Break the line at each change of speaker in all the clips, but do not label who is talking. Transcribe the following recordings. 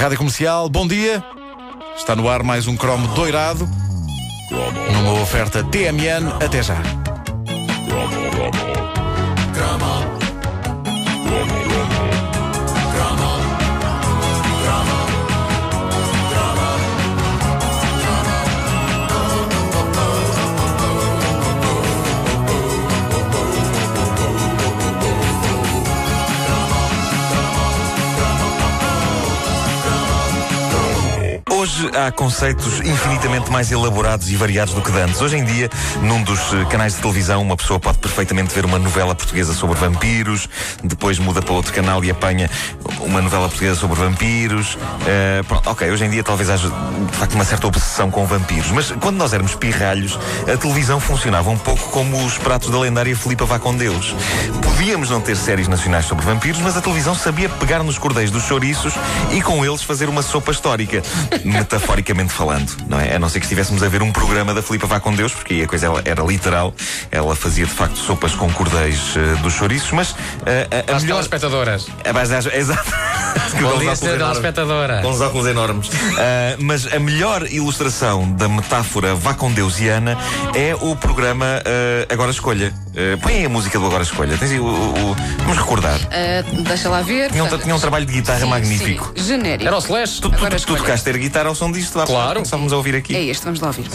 Rádio Comercial, bom dia. Está no ar mais um cromo doirado. Numa oferta TMN, até já.
Hoje há conceitos infinitamente mais elaborados e variados do que antes. Hoje em dia, num dos eh, canais de televisão, uma pessoa pode perfeitamente ver uma novela portuguesa sobre vampiros, depois muda para outro canal e apanha uma novela portuguesa sobre vampiros. Uh, ok, hoje em dia talvez haja de facto uma certa obsessão com vampiros, mas quando nós éramos pirralhos, a televisão funcionava um pouco como os pratos da lendária Filipa Vá com Deus. Podíamos não ter séries nacionais sobre vampiros, mas a televisão sabia pegar nos cordéis dos chouriços e com eles fazer uma sopa histórica metaforicamente falando, não é? A não ser que estivéssemos a ver um programa da Filipa Vá com Deus, porque aí a coisa era literal. Ela fazia de facto sopas com cordéis uh, dos chouriços, mas uh, a,
a melhor. espectadoras.
A base das, exato.
Com dia, senhora espectadora.
Com os óculos enormes. Uh, mas a melhor ilustração da metáfora Vá com Deusiana é o programa uh, Agora Escolha. Uh, põe aí a música do Agora Escolha. Tens aí o, o, o vamos recordar.
deixa lá ver.
Tinha um, tinha um trabalho de guitarra
sim,
magnífico.
Sim. Genérico.
Era o Slash.
Tu, tu, tu, tu tocaste ter guitarra ao som disto.
Claro.
Estamos a ouvir aqui.
É este, vamos lá ouvir.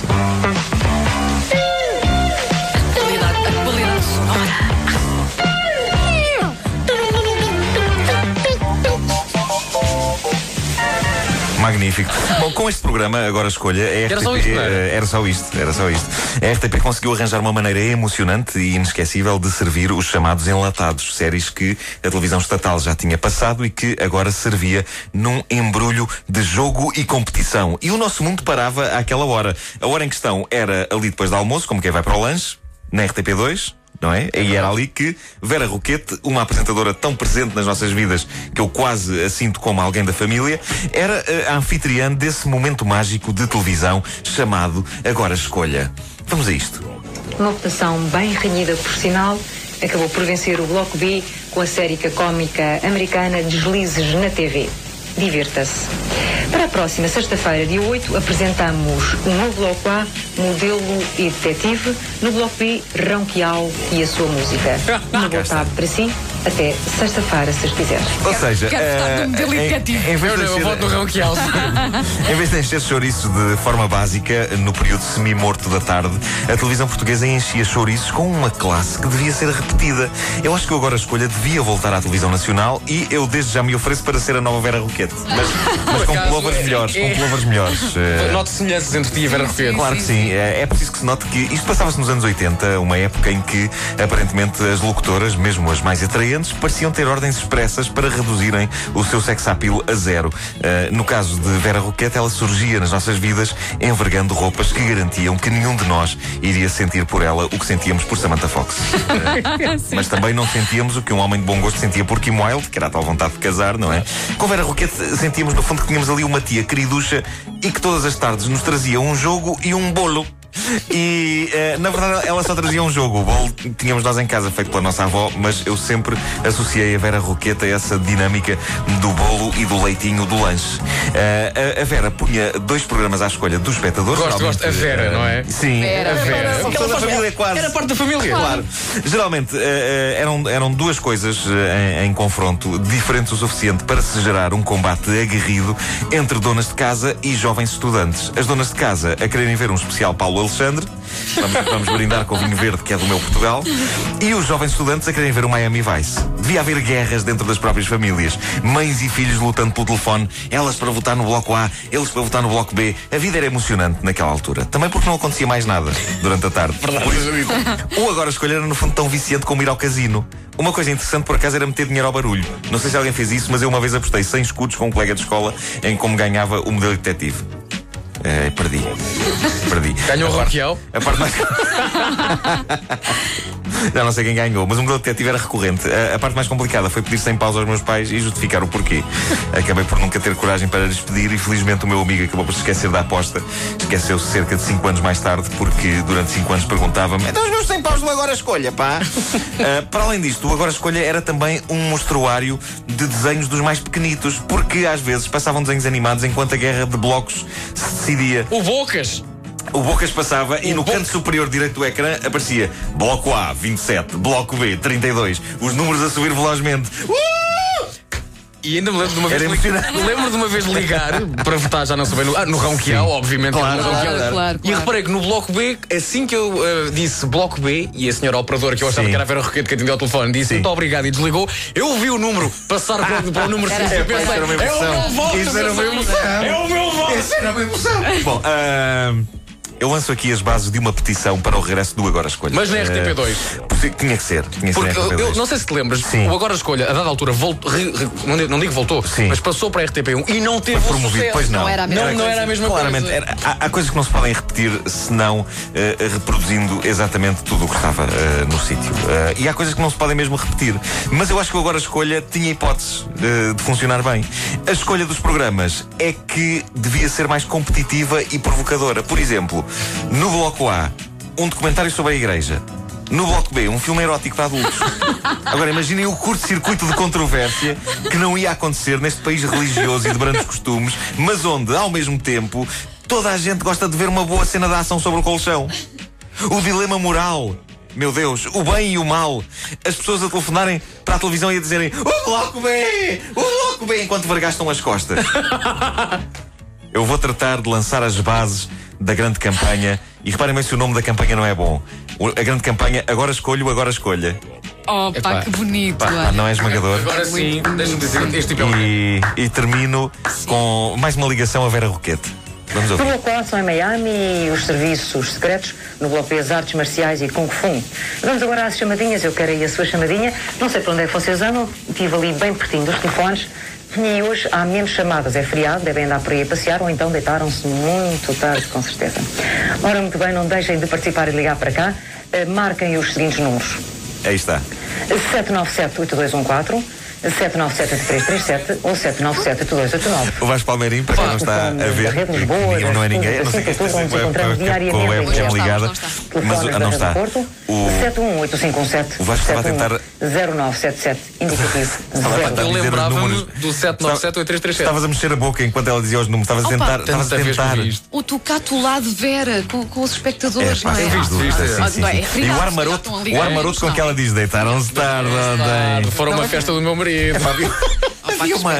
Magnífico. Bom, com este programa, agora escolha, a RTP,
era só isto, era?
era só isto, era só isto. A RTP conseguiu arranjar uma maneira emocionante e inesquecível de servir os chamados enlatados, séries que a televisão estatal já tinha passado e que agora servia num embrulho de jogo e competição. E o nosso mundo parava àquela hora. A hora em questão era ali depois do almoço, como quem vai para o lanche, na RTP2, não é? E era ali que Vera Roquete, uma apresentadora tão presente nas nossas vidas que eu quase a sinto como alguém da família, era a anfitriã desse momento mágico de televisão chamado Agora Escolha. Vamos a isto.
Uma votação bem renhida, por sinal, acabou por vencer o Bloco B com a série cómica americana Deslizes na TV. Divirta-se. Para a próxima sexta-feira, dia 8, apresentamos um novo Bloco A, Modelo e Detetive, no Bloco B, Ronquial e a sua música. Uma boa tarde para si. Até sexta-feira, se quiser.
Ou seja,
quero votar no modelo
em,
educativo.
em vez
Eu,
de
eu voto no.
Em vez de encher chouriços de forma básica, no período semi-morto da tarde, a televisão portuguesa enchia chouriços com uma classe que devia ser repetida. Eu acho que eu agora a escolha devia voltar à televisão nacional e eu desde já me ofereço para ser a nova Vera Roquete. Mas, mas com pullovers
é-
melhores,
é-
com pullovers melhores. Eh,
Note semelhanças entre ti e Vera Roquete.
Claro que sim. É, é preciso que se note que isto passava-se nos anos 80, uma época em que, aparentemente, as locutoras, mesmo as mais atraentes, pareciam ter ordens expressas para reduzirem o seu sex appeal a zero. Uh, no caso de Vera Roquette, ela surgia nas nossas vidas envergando roupas que garantiam que nenhum de nós iria sentir por ela o que sentíamos por Samantha Fox. Uh, mas também não sentíamos o que um homem de bom gosto sentia por Kim Wilde, que era a tal vontade de casar, não é? Com Vera Roquette sentíamos, no fundo, que tínhamos ali uma tia queriducha e que todas as tardes nos trazia um jogo e um bolo. E eh, na verdade ela só trazia um jogo. O bolo tínhamos nós em casa feito pela nossa avó, mas eu sempre associei a Vera Roqueta a essa dinâmica do bolo e do leitinho do lanche. Eh, a, a Vera punha dois programas à escolha dos espectadores.
Gosto,
geralmente,
gosto. A Vera,
eh,
não é?
Sim,
Vera,
a Vera. Porque toda a família quase.
Era parte da família.
Claro. Geralmente eh, eh, eram, eram duas coisas em, em confronto diferentes o suficiente para se gerar um combate aguerrido entre donas de casa e jovens estudantes. As donas de casa a quererem ver um especial Paulo Alexandre. Vamos, vamos brindar com o vinho verde que é do meu Portugal. E os jovens estudantes a quererem ver o Miami Vice. Devia haver guerras dentro das próprias famílias. Mães e filhos lutando pelo telefone. Elas para votar no bloco A, eles para votar no bloco B. A vida era emocionante naquela altura. Também porque não acontecia mais nada durante a tarde. Ou agora escolher era no fundo tão viciante como ir ao casino. Uma coisa interessante por acaso era meter dinheiro ao barulho. Não sei se alguém fez isso, mas eu uma vez apostei 100 escudos com um colega de escola em como ganhava o modelo detetive. Eh, perdi. Perdi.
Ganhou o Ronquial.
A parte mais. Já não sei quem ganhou, mas o modelo detetive era recorrente. A, a, parte mais complicada foi pedir sem pausa aos meus pais e justificar o porquê. Acabei por nunca ter coragem para despedir e felizmente o meu amigo acabou por se esquecer da aposta. Esqueceu-se cerca de 5 anos mais tarde, porque durante 5 anos perguntava-me: então os meus sem paus do Agora Escolha, pá. uh, para além disto, o Agora Escolha era também um mostruário de desenhos dos mais pequenitos, porque às vezes passavam desenhos animados enquanto a guerra de blocos se decidia.
O Bocas!
O Bocas passava o e no canto superior direito do ecrã aparecia Bloco A, 27, Bloco B, 32. Os números a subir velozmente. Uh!
E ainda me lembro de uma vez. Lembro de uma vez ligar para votar, já não sei bem, no, ah, no Ronquial, obviamente.
Claro, claro, claro, claro,
E reparei que no bloco B, assim que eu uh, disse bloco B, e a senhora operadora, que eu achava Sim. que era a Vera Roquete que atendeu ao telefone, disse Sim. muito obrigado e desligou, eu vi o número passar para, para o número 5 e pensei, é o meu voto! Isso era o meu voto! É o meu voto! Isso era
a minha emoção! Bom, uh... Eu lanço aqui as bases de uma petição para o regresso do Agora Escolha.
Mas na RTP2.
Uh, tinha que ser. Tinha
Porque ser eu não sei se te lembras, Sim. o Agora Escolha, a dada altura, voltou, re, re, não, digo voltou, Sim. mas passou para a RTP1 e não teve
Foi promovido. Pois não.
Não era a mesma,
não, não era a mesma
Claramente,
coisa.
Era, há, há, coisas que não se podem repetir senão uh, reproduzindo exatamente tudo o que estava uh, no sítio. Uh, e há coisas que não se podem mesmo repetir. Mas eu acho que o Agora Escolha tinha hipóteses de funcionar bem. A escolha dos programas é que devia ser mais competitiva e provocadora. Por exemplo, no bloco A, um documentário sobre a igreja. No bloco B, um filme erótico para adultos. Agora imaginem o curto-circuito de controvérsia que não ia acontecer neste país religioso e de brandos costumes, mas onde, ao mesmo tempo, toda a gente gosta de ver uma boa cena de ação sobre o colchão. O dilema moral. Meu Deus, o bem e o mal. As pessoas a telefonarem para a televisão e a dizerem O bloco B! O bloco B! Enquanto vergastam as costas. Eu vou tratar de lançar as bases da grande campanha. E reparem bem se o nome da campanha não é bom. A grande campanha Agora Escolho, Agora Escolha.
Oh, pá, que bonito.
Pá, não é esmagador.
Agora sim, deixa-me dizer, este tipo é
e, e termino com mais uma ligação a Vera Roquete. Vamos ouvir.
Bloco A são em Miami e os serviços secretos, no bloco B as artes marciais e Kung Fu. Vamos agora às chamadinhas, eu quero aí a sua chamadinha. Não sei para onde é que vocês andam, estive ali bem pertinho dos telefones. E hoje há menos chamadas, é feriado, devem andar por aí a passear ou então deitaram-se muito tarde, com certeza. Ora, muito bem, não deixem de participar e ligar para cá. Uh, marquem os seguintes números.
Aí está.
797-8214. 797-8337 ou 797-8289.
O Vasco Palmeirim, para quem não está a ver,
Rede Lisboa,
não é ninguém, não sei quem está
nos encontramos diariamente
com a webcam ligada, mas não está.
O 718-8517
o Vasco estava a tentar
0977 indicativo
Eu lembrava-me do 797-8337.
Estavas a mexer a boca enquanto ela dizia os números, estavas a tentar. Estavas a tentar.
O tocato lá de Vera com, com os espectadores,
é, não é?
Visto, visto.
E o ar maroto, o ar maroto com que ela diz: deitaram-se tarde ontem.
Foram uma festa do meu marido.
havia uma,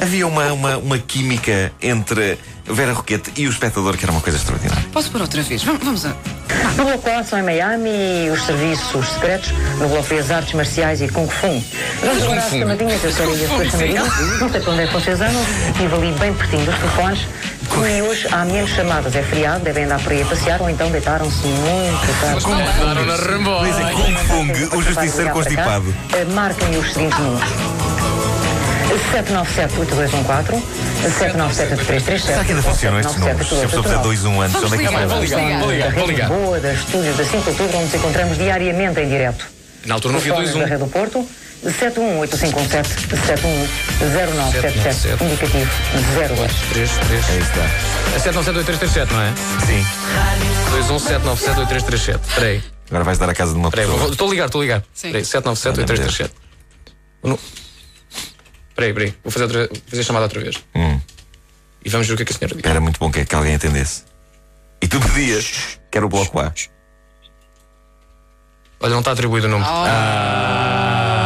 havia uma, uma, uma química entre Vera Roquete e o espectador que era uma coisa extraordinária.
Posso pôr outra vez? Vamos, vamos a.
No A são em Miami e os serviços secretos, no bloco B as artes marciais e Kung Fu. Vamos agora às chamadinhas, eu ir a sua chamadinha. Não sei para onde é que vocês andam, estive ali bem pertinho dos telefones. E hoje há menos chamadas, é feriado, devem andar por aí a passear ou então deitaram-se muito tarde.
Começaram na rambola.
Dizem Kung Fung, o justiceiro constipado.
Eh, marquem os seguintes números. 797-8214, 797-8337.
Será que ainda funcionam estes números? Se a pessoa fizer 2 1 antes, onde é que
vai? Vou ligar, vou ligar, vou ligar.
Boa, das estúdios da 5 de outubro, onde nos encontramos diariamente em direto.
Na altura não havia 2 1.
da Rede do Porto, 71817 71977 indicativo 02.
3, 3.
Aí está.
É 797 não é?
Sim.
217978337. Espera aí.
Agora vais dar a casa de uma pessoa.
Estou a ligar, estou a ligar. Espera aí, 797 Espera aí, espera aí. Vou fazer, outra, fazer a chamada outra vez.
Hum.
E vamos ver o que é que a senhora diz.
Era muito bom que, que alguém atendesse. E tu pedias que era o bloco A.
Olha, não está atribuído o nome.
Oh.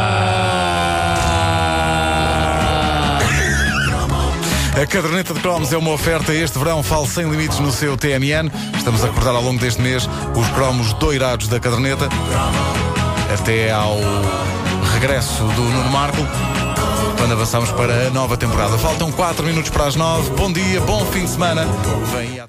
A caderneta de cromos é uma oferta este verão, fale sem limites no seu TMN. Estamos a recordar ao longo deste mês os cromos doirados da caderneta. Até ao regresso do Nuno Marco, quando avançamos para a nova temporada. Faltam 4 minutos para as 9. Bom dia, bom fim de semana. Vem